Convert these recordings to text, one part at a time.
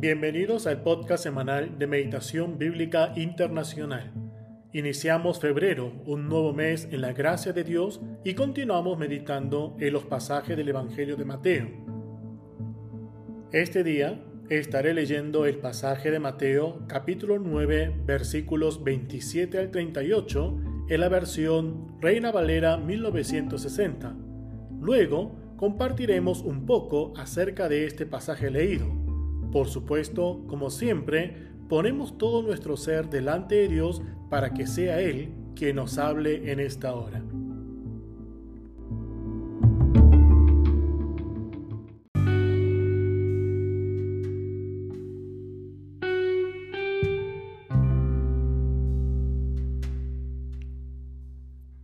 Bienvenidos al podcast semanal de Meditación Bíblica Internacional. Iniciamos febrero, un nuevo mes en la gracia de Dios y continuamos meditando en los pasajes del Evangelio de Mateo. Este día estaré leyendo el pasaje de Mateo capítulo 9 versículos 27 al 38 en la versión Reina Valera 1960. Luego compartiremos un poco acerca de este pasaje leído. Por supuesto, como siempre, ponemos todo nuestro ser delante de Dios para que sea Él quien nos hable en esta hora.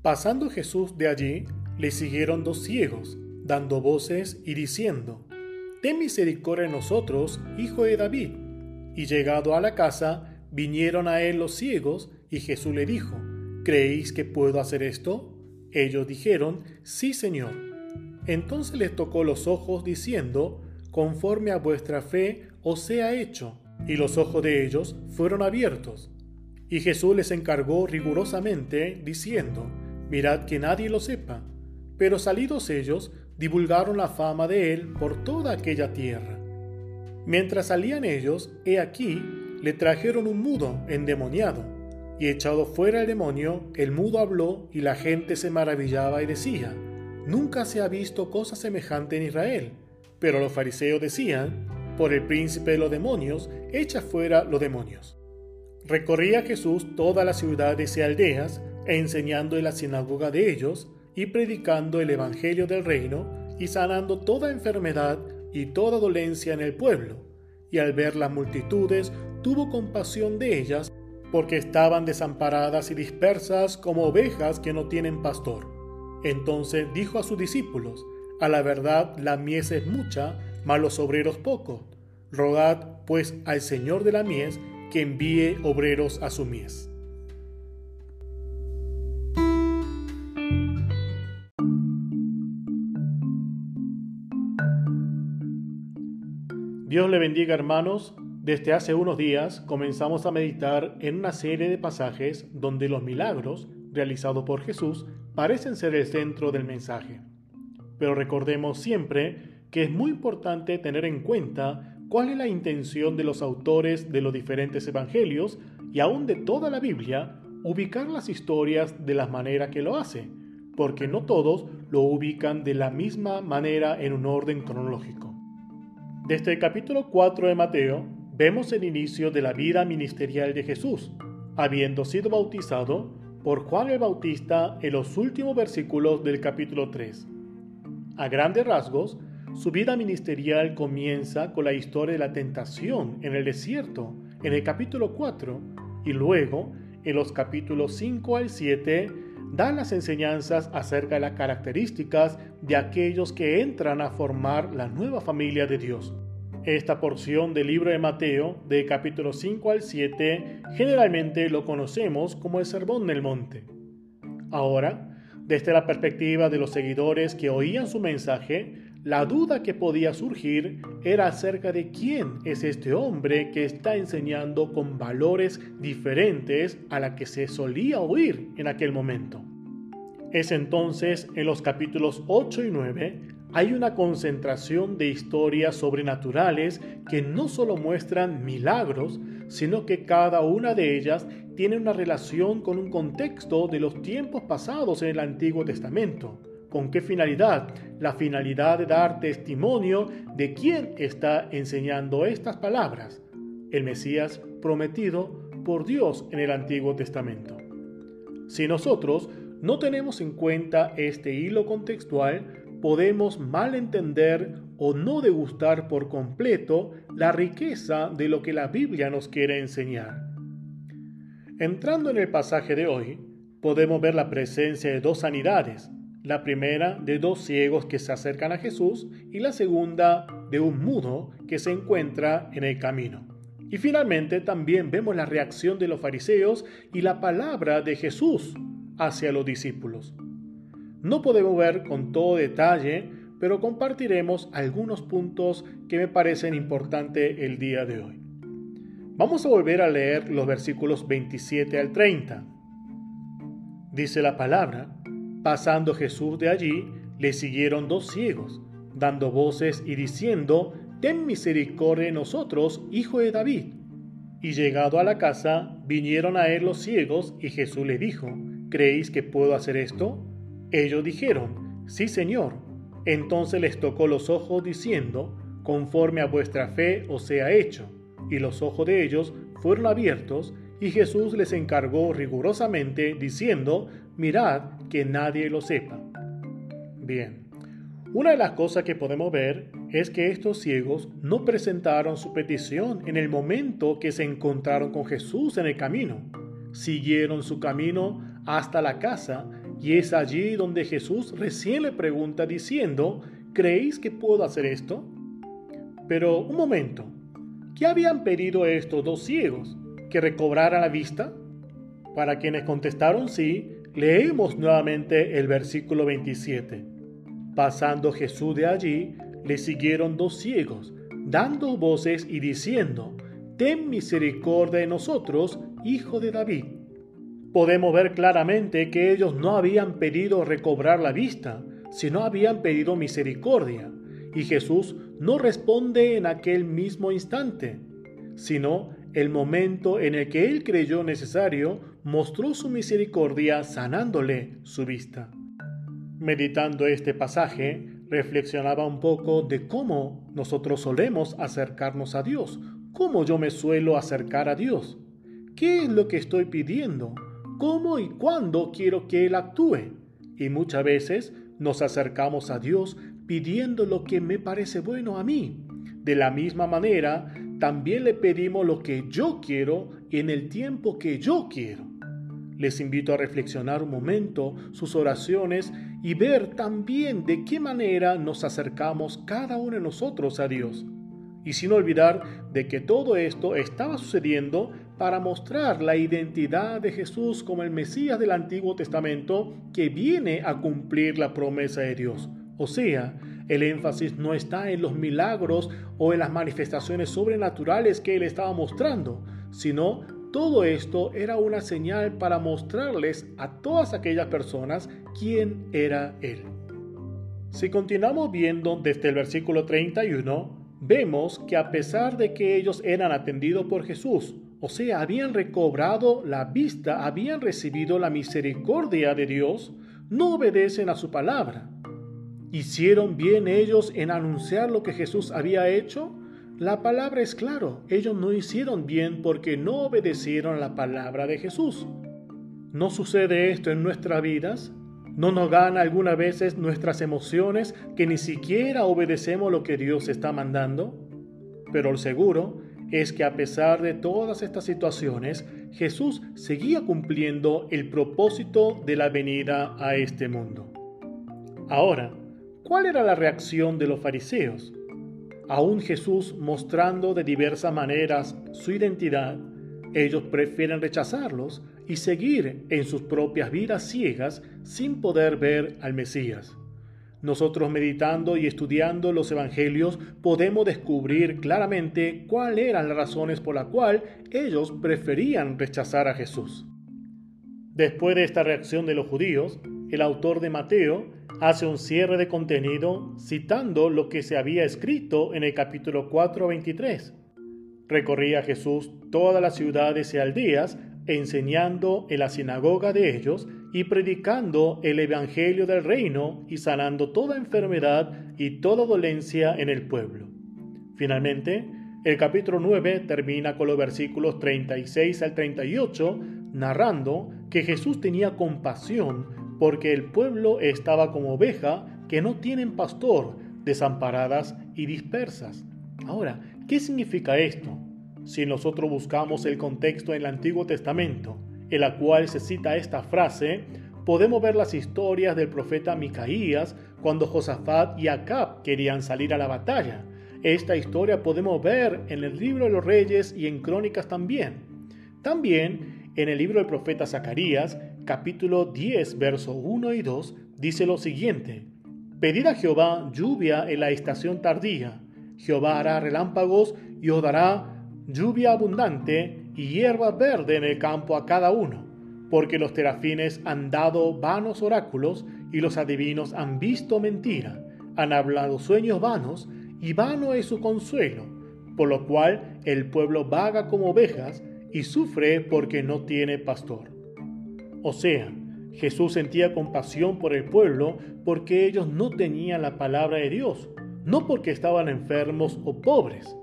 Pasando Jesús de allí, le siguieron dos ciegos dando voces y diciendo, Misericordia de nosotros, hijo de David. Y llegado a la casa, vinieron a él los ciegos, y Jesús le dijo, ¿Creéis que puedo hacer esto? Ellos dijeron, Sí, Señor. Entonces les tocó los ojos, diciendo, Conforme a vuestra fe os sea hecho. Y los ojos de ellos fueron abiertos. Y Jesús les encargó rigurosamente, diciendo, Mirad que nadie lo sepa. Pero salidos ellos, divulgaron la fama de él por toda aquella tierra. Mientras salían ellos, he aquí, le trajeron un mudo endemoniado, y echado fuera el demonio, el mudo habló y la gente se maravillaba y decía, Nunca se ha visto cosa semejante en Israel. Pero los fariseos decían, Por el príncipe de los demonios, echa fuera los demonios. Recorría Jesús todas las ciudades y aldeas, enseñando en la sinagoga de ellos, y predicando el Evangelio del reino y sanando toda enfermedad y toda dolencia en el pueblo. Y al ver las multitudes, tuvo compasión de ellas, porque estaban desamparadas y dispersas como ovejas que no tienen pastor. Entonces dijo a sus discípulos, A la verdad la mies es mucha, mas los obreros pocos. Rogad pues al Señor de la mies que envíe obreros a su mies. Dios le bendiga hermanos. Desde hace unos días comenzamos a meditar en una serie de pasajes donde los milagros realizados por Jesús parecen ser el centro del mensaje. Pero recordemos siempre que es muy importante tener en cuenta cuál es la intención de los autores de los diferentes evangelios y aún de toda la Biblia, ubicar las historias de la manera que lo hace, porque no todos lo ubican de la misma manera en un orden cronológico. Desde el capítulo 4 de Mateo vemos el inicio de la vida ministerial de Jesús, habiendo sido bautizado por Juan el Bautista en los últimos versículos del capítulo 3. A grandes rasgos, su vida ministerial comienza con la historia de la tentación en el desierto, en el capítulo 4, y luego, en los capítulos 5 al 7, da las enseñanzas acerca de las características de aquellos que entran a formar la nueva familia de Dios. Esta porción del libro de Mateo, de capítulo 5 al 7, generalmente lo conocemos como el Sermón del Monte. Ahora, desde la perspectiva de los seguidores que oían su mensaje, la duda que podía surgir era acerca de quién es este hombre que está enseñando con valores diferentes a la que se solía oír en aquel momento. Es entonces en los capítulos 8 y 9 hay una concentración de historias sobrenaturales que no solo muestran milagros, sino que cada una de ellas tiene una relación con un contexto de los tiempos pasados en el Antiguo Testamento. ¿Con qué finalidad? La finalidad de dar testimonio de quién está enseñando estas palabras, el Mesías prometido por Dios en el Antiguo Testamento. Si nosotros no tenemos en cuenta este hilo contextual, podemos malentender o no degustar por completo la riqueza de lo que la Biblia nos quiere enseñar. Entrando en el pasaje de hoy, podemos ver la presencia de dos sanidades, la primera de dos ciegos que se acercan a Jesús y la segunda de un mudo que se encuentra en el camino. Y finalmente también vemos la reacción de los fariseos y la palabra de Jesús hacia los discípulos. No podemos ver con todo detalle pero compartiremos algunos puntos que me parecen importantes el día de hoy. Vamos a volver a leer los versículos 27 al 30. Dice la palabra, pasando Jesús de allí, le siguieron dos ciegos, dando voces y diciendo, Ten misericordia de nosotros, hijo de David. Y llegado a la casa, vinieron a él los ciegos, y Jesús les dijo, ¿Creéis que puedo hacer esto? Ellos dijeron, Sí, Señor. Entonces les tocó los ojos, diciendo, Conforme a vuestra fe os sea hecho. Y los ojos de ellos fueron abiertos, y Jesús les encargó rigurosamente, diciendo, Mirad que nadie lo sepa. Bien, una de las cosas que podemos ver es que estos ciegos no presentaron su petición en el momento que se encontraron con Jesús en el camino. Siguieron su camino hasta la casa y es allí donde Jesús recién le pregunta diciendo, ¿creéis que puedo hacer esto? Pero un momento, ¿qué habían pedido estos dos ciegos? ¿Que recobraran la vista? Para quienes contestaron sí, leemos nuevamente el versículo 27. Pasando Jesús de allí, le siguieron dos ciegos, dando voces y diciendo, Ten misericordia de nosotros, hijo de David. Podemos ver claramente que ellos no habían pedido recobrar la vista, sino habían pedido misericordia. Y Jesús no responde en aquel mismo instante, sino el momento en el que él creyó necesario, mostró su misericordia sanándole su vista. Meditando este pasaje, reflexionaba un poco de cómo nosotros solemos acercarnos a Dios, cómo yo me suelo acercar a Dios, qué es lo que estoy pidiendo, cómo y cuándo quiero que Él actúe. Y muchas veces nos acercamos a Dios pidiendo lo que me parece bueno a mí. De la misma manera, también le pedimos lo que yo quiero en el tiempo que yo quiero. Les invito a reflexionar un momento sus oraciones y ver también de qué manera nos acercamos cada uno de nosotros a Dios. Y sin olvidar de que todo esto estaba sucediendo para mostrar la identidad de Jesús como el Mesías del Antiguo Testamento que viene a cumplir la promesa de Dios. O sea, el énfasis no está en los milagros o en las manifestaciones sobrenaturales que él estaba mostrando, sino todo esto era una señal para mostrarles a todas aquellas personas quién era Él. Si continuamos viendo desde el versículo 31, vemos que a pesar de que ellos eran atendidos por Jesús, o sea, habían recobrado la vista, habían recibido la misericordia de Dios, no obedecen a su palabra. ¿Hicieron bien ellos en anunciar lo que Jesús había hecho? La palabra es claro, ellos no hicieron bien porque no obedecieron la palabra de Jesús. ¿No sucede esto en nuestras vidas? ¿No nos gana algunas veces nuestras emociones que ni siquiera obedecemos lo que Dios está mandando? Pero el seguro es que a pesar de todas estas situaciones, Jesús seguía cumpliendo el propósito de la venida a este mundo. Ahora, ¿cuál era la reacción de los fariseos? Aún Jesús mostrando de diversas maneras su identidad, ellos prefieren rechazarlos y seguir en sus propias vidas ciegas sin poder ver al Mesías. Nosotros meditando y estudiando los evangelios podemos descubrir claramente cuáles eran las razones por las cuales ellos preferían rechazar a Jesús. Después de esta reacción de los judíos, el autor de Mateo hace un cierre de contenido citando lo que se había escrito en el capítulo 4:23. Recorría Jesús todas las ciudades y aldeas, enseñando en la sinagoga de ellos y predicando el evangelio del reino y sanando toda enfermedad y toda dolencia en el pueblo. Finalmente, el capítulo 9 termina con los versículos 36 al 38, narrando que Jesús tenía compasión porque el pueblo estaba como oveja que no tienen pastor, desamparadas y dispersas. Ahora, ¿qué significa esto? Si nosotros buscamos el contexto en el Antiguo Testamento, en la cual se cita esta frase, podemos ver las historias del profeta Micaías cuando Josafat y Acab querían salir a la batalla. Esta historia podemos ver en el libro de los reyes y en crónicas también. También en el libro del profeta Zacarías capítulo 10, verso 1 y 2, dice lo siguiente, Pedid a Jehová lluvia en la estación tardía. Jehová hará relámpagos y os dará lluvia abundante y hierba verde en el campo a cada uno, porque los terafines han dado vanos oráculos y los adivinos han visto mentira, han hablado sueños vanos y vano es su consuelo, por lo cual el pueblo vaga como ovejas y sufre porque no tiene pastor. O sea, Jesús sentía compasión por el pueblo porque ellos no tenían la palabra de Dios, no porque estaban enfermos o pobres.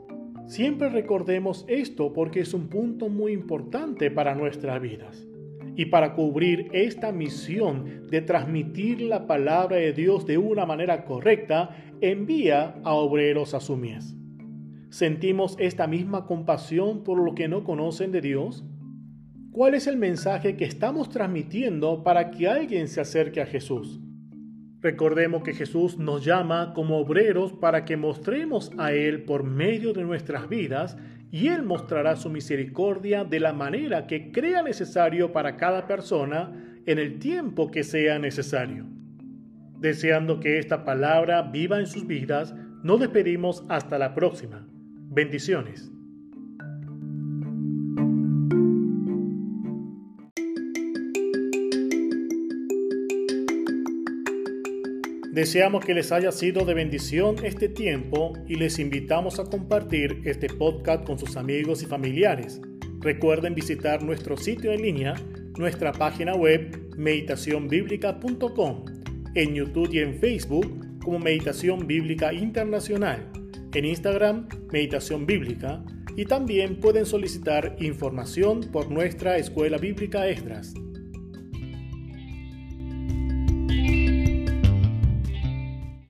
Siempre recordemos esto porque es un punto muy importante para nuestras vidas. Y para cubrir esta misión de transmitir la palabra de Dios de una manera correcta, envía a obreros a su mies. ¿Sentimos esta misma compasión por lo que no conocen de Dios? ¿Cuál es el mensaje que estamos transmitiendo para que alguien se acerque a Jesús? Recordemos que Jesús nos llama como obreros para que mostremos a Él por medio de nuestras vidas y Él mostrará su misericordia de la manera que crea necesario para cada persona en el tiempo que sea necesario. Deseando que esta palabra viva en sus vidas, nos despedimos hasta la próxima. Bendiciones. Deseamos que les haya sido de bendición este tiempo y les invitamos a compartir este podcast con sus amigos y familiares. Recuerden visitar nuestro sitio en línea, nuestra página web meditacionbiblica.com, en YouTube y en Facebook como Meditación Bíblica Internacional, en Instagram Meditación Bíblica y también pueden solicitar información por nuestra Escuela Bíblica Extras